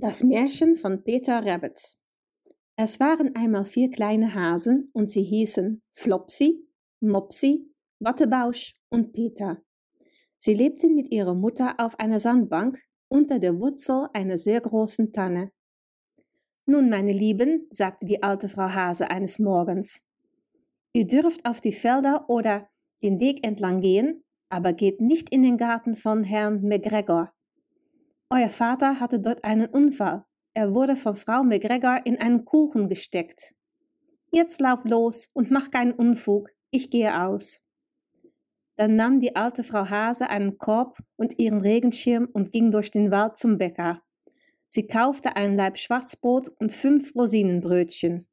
Das Märchen von Peter Rabbit. Es waren einmal vier kleine Hasen und sie hießen Flopsy, Mopsy, Wattebausch und Peter. Sie lebten mit ihrer Mutter auf einer Sandbank unter der Wurzel einer sehr großen Tanne. Nun, meine Lieben, sagte die alte Frau Hase eines Morgens, ihr dürft auf die Felder oder den Weg entlang gehen, aber geht nicht in den Garten von Herrn McGregor. Euer Vater hatte dort einen Unfall. Er wurde von Frau McGregor in einen Kuchen gesteckt. Jetzt lauf los und mach keinen Unfug. Ich gehe aus. Dann nahm die alte Frau Hase einen Korb und ihren Regenschirm und ging durch den Wald zum Bäcker. Sie kaufte einen Leib Schwarzbrot und fünf Rosinenbrötchen.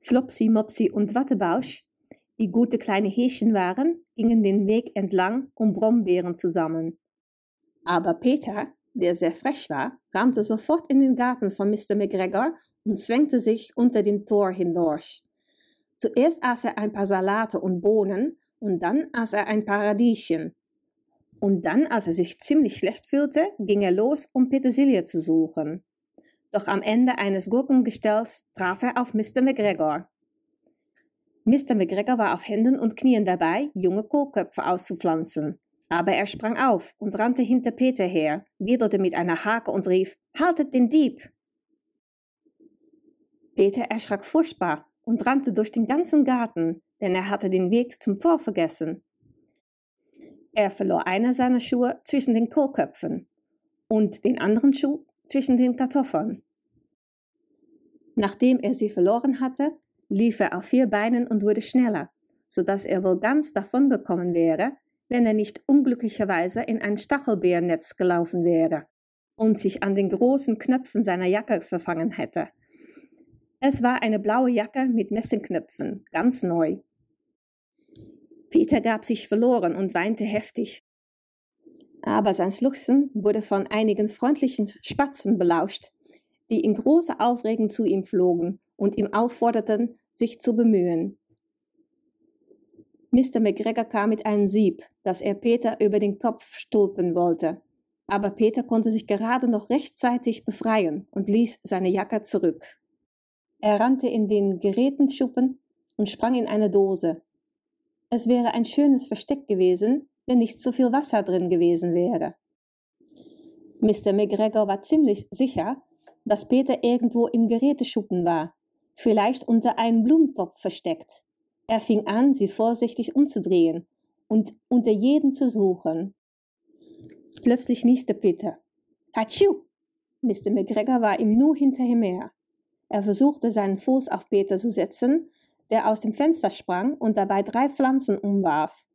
Flopsy, Mopsy und Wattebausch, die gute kleine Häschen waren, gingen den Weg entlang, um Brombeeren zu sammeln. Aber Peter, der sehr frech war, rannte sofort in den Garten von Mr. McGregor und zwängte sich unter dem Tor hindurch. Zuerst aß er ein paar Salate und Bohnen und dann aß er ein paar Radieschen. Und dann, als er sich ziemlich schlecht fühlte, ging er los, um Petersilie zu suchen. Doch am Ende eines Gurkengestells traf er auf Mr. McGregor. Mr. McGregor war auf Händen und Knien dabei, junge Kohlköpfe auszupflanzen. Aber er sprang auf und rannte hinter Peter her, wedelte mit einer Hake und rief, Haltet den Dieb! Peter erschrak furchtbar und rannte durch den ganzen Garten, denn er hatte den Weg zum Tor vergessen. Er verlor einer seiner Schuhe zwischen den Kohlköpfen und den anderen Schuh zwischen den Kartoffeln. Nachdem er sie verloren hatte, lief er auf vier Beinen und wurde schneller, so dass er wohl ganz davongekommen wäre, wenn er nicht unglücklicherweise in ein Stachelbeernetz gelaufen wäre und sich an den großen Knöpfen seiner Jacke verfangen hätte. Es war eine blaue Jacke mit Messingknöpfen, ganz neu. Peter gab sich verloren und weinte heftig. Aber sein Schluchzen wurde von einigen freundlichen Spatzen belauscht, die in großer Aufregung zu ihm flogen und ihm aufforderten, sich zu bemühen. Mr. McGregor kam mit einem Sieb, das er Peter über den Kopf stülpen wollte. Aber Peter konnte sich gerade noch rechtzeitig befreien und ließ seine Jacke zurück. Er rannte in den Gerätenschuppen und sprang in eine Dose. Es wäre ein schönes Versteck gewesen, wenn nicht so viel Wasser drin gewesen wäre. Mr. McGregor war ziemlich sicher, dass Peter irgendwo im Geräteschuppen war, vielleicht unter einem Blumentopf versteckt. Er fing an, sie vorsichtig umzudrehen und unter jeden zu suchen. Plötzlich nieste Peter. Hatschu! Mr. McGregor war ihm nur hinterher. Er versuchte seinen Fuß auf Peter zu setzen, der aus dem Fenster sprang und dabei drei Pflanzen umwarf.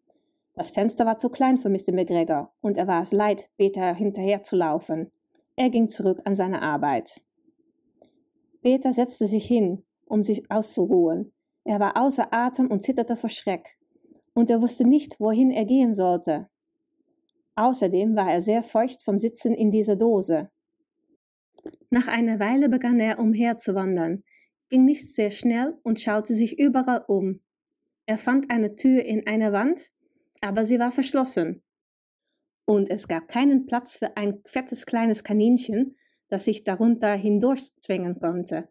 Das Fenster war zu klein für Mr. McGregor und er war es leid, Peter hinterher zu laufen. Er ging zurück an seine Arbeit. Peter setzte sich hin, um sich auszuruhen. Er war außer Atem und zitterte vor Schreck, und er wusste nicht, wohin er gehen sollte. Außerdem war er sehr feucht vom Sitzen in dieser Dose. Nach einer Weile begann er umherzuwandern, ging nicht sehr schnell und schaute sich überall um. Er fand eine Tür in einer Wand, aber sie war verschlossen. Und es gab keinen Platz für ein fettes kleines Kaninchen, das sich darunter hindurchzwängen konnte.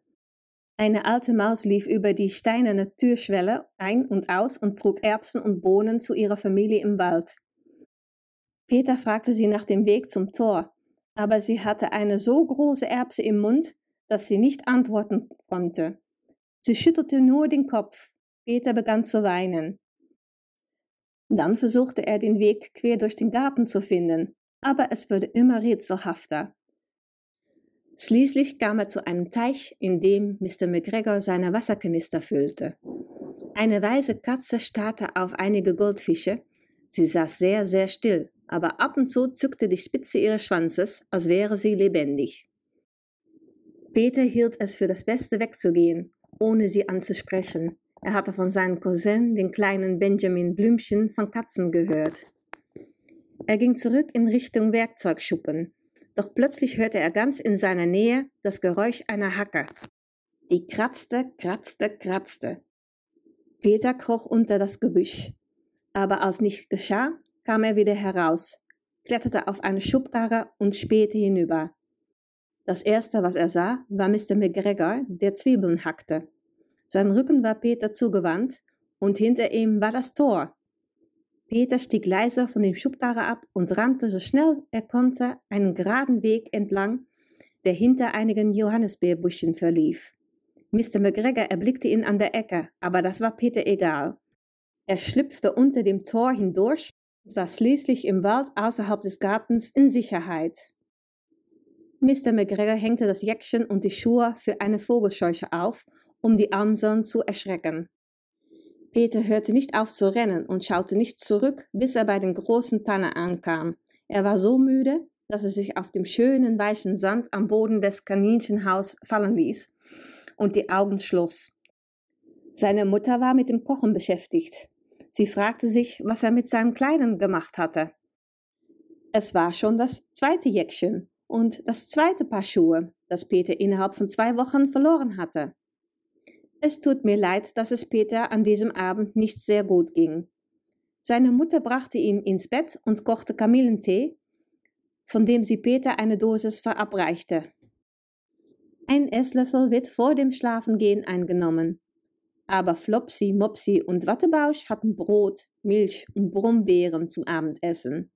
Eine alte Maus lief über die steinerne Türschwelle ein und aus und trug Erbsen und Bohnen zu ihrer Familie im Wald. Peter fragte sie nach dem Weg zum Tor, aber sie hatte eine so große Erbse im Mund, dass sie nicht antworten konnte. Sie schüttelte nur den Kopf. Peter begann zu weinen. Dann versuchte er den Weg quer durch den Garten zu finden, aber es wurde immer rätselhafter. Schließlich kam er zu einem Teich, in dem Mr. McGregor seine Wasserkanister füllte. Eine weiße Katze starrte auf einige Goldfische. Sie saß sehr, sehr still, aber ab und zu zückte die Spitze ihres Schwanzes, als wäre sie lebendig. Peter hielt es für das Beste wegzugehen, ohne sie anzusprechen. Er hatte von seinem Cousin, den kleinen Benjamin Blümchen, von Katzen gehört. Er ging zurück in Richtung Werkzeugschuppen doch plötzlich hörte er ganz in seiner Nähe das Geräusch einer Hacke. Die kratzte, kratzte, kratzte. Peter kroch unter das Gebüsch. Aber als nichts geschah, kam er wieder heraus, kletterte auf eine Schubkarre und spähte hinüber. Das erste, was er sah, war Mr. McGregor, der Zwiebeln hackte. Sein Rücken war Peter zugewandt und hinter ihm war das Tor. Peter stieg leise von dem Schubkarre ab und rannte so schnell er konnte einen geraden Weg entlang, der hinter einigen Johannisbeerbüschen verlief. Mr. McGregor erblickte ihn an der Ecke, aber das war Peter egal. Er schlüpfte unter dem Tor hindurch und war schließlich im Wald außerhalb des Gartens in Sicherheit. Mr. McGregor hängte das Jäckchen und die Schuhe für eine Vogelscheuche auf, um die Amseln zu erschrecken. Peter hörte nicht auf zu rennen und schaute nicht zurück, bis er bei den großen Tannen ankam. Er war so müde, dass er sich auf dem schönen weichen Sand am Boden des Kaninchenhaus fallen ließ und die Augen schloss. Seine Mutter war mit dem Kochen beschäftigt. Sie fragte sich, was er mit seinen Kleidern gemacht hatte. Es war schon das zweite Jäckchen und das zweite Paar Schuhe, das Peter innerhalb von zwei Wochen verloren hatte. Es tut mir leid, dass es Peter an diesem Abend nicht sehr gut ging. Seine Mutter brachte ihn ins Bett und kochte Kamillentee, von dem sie Peter eine Dosis verabreichte. Ein Esslöffel wird vor dem Schlafengehen eingenommen. Aber Flopsy, Mopsy und Wattebausch hatten Brot, Milch und Brombeeren zum Abendessen.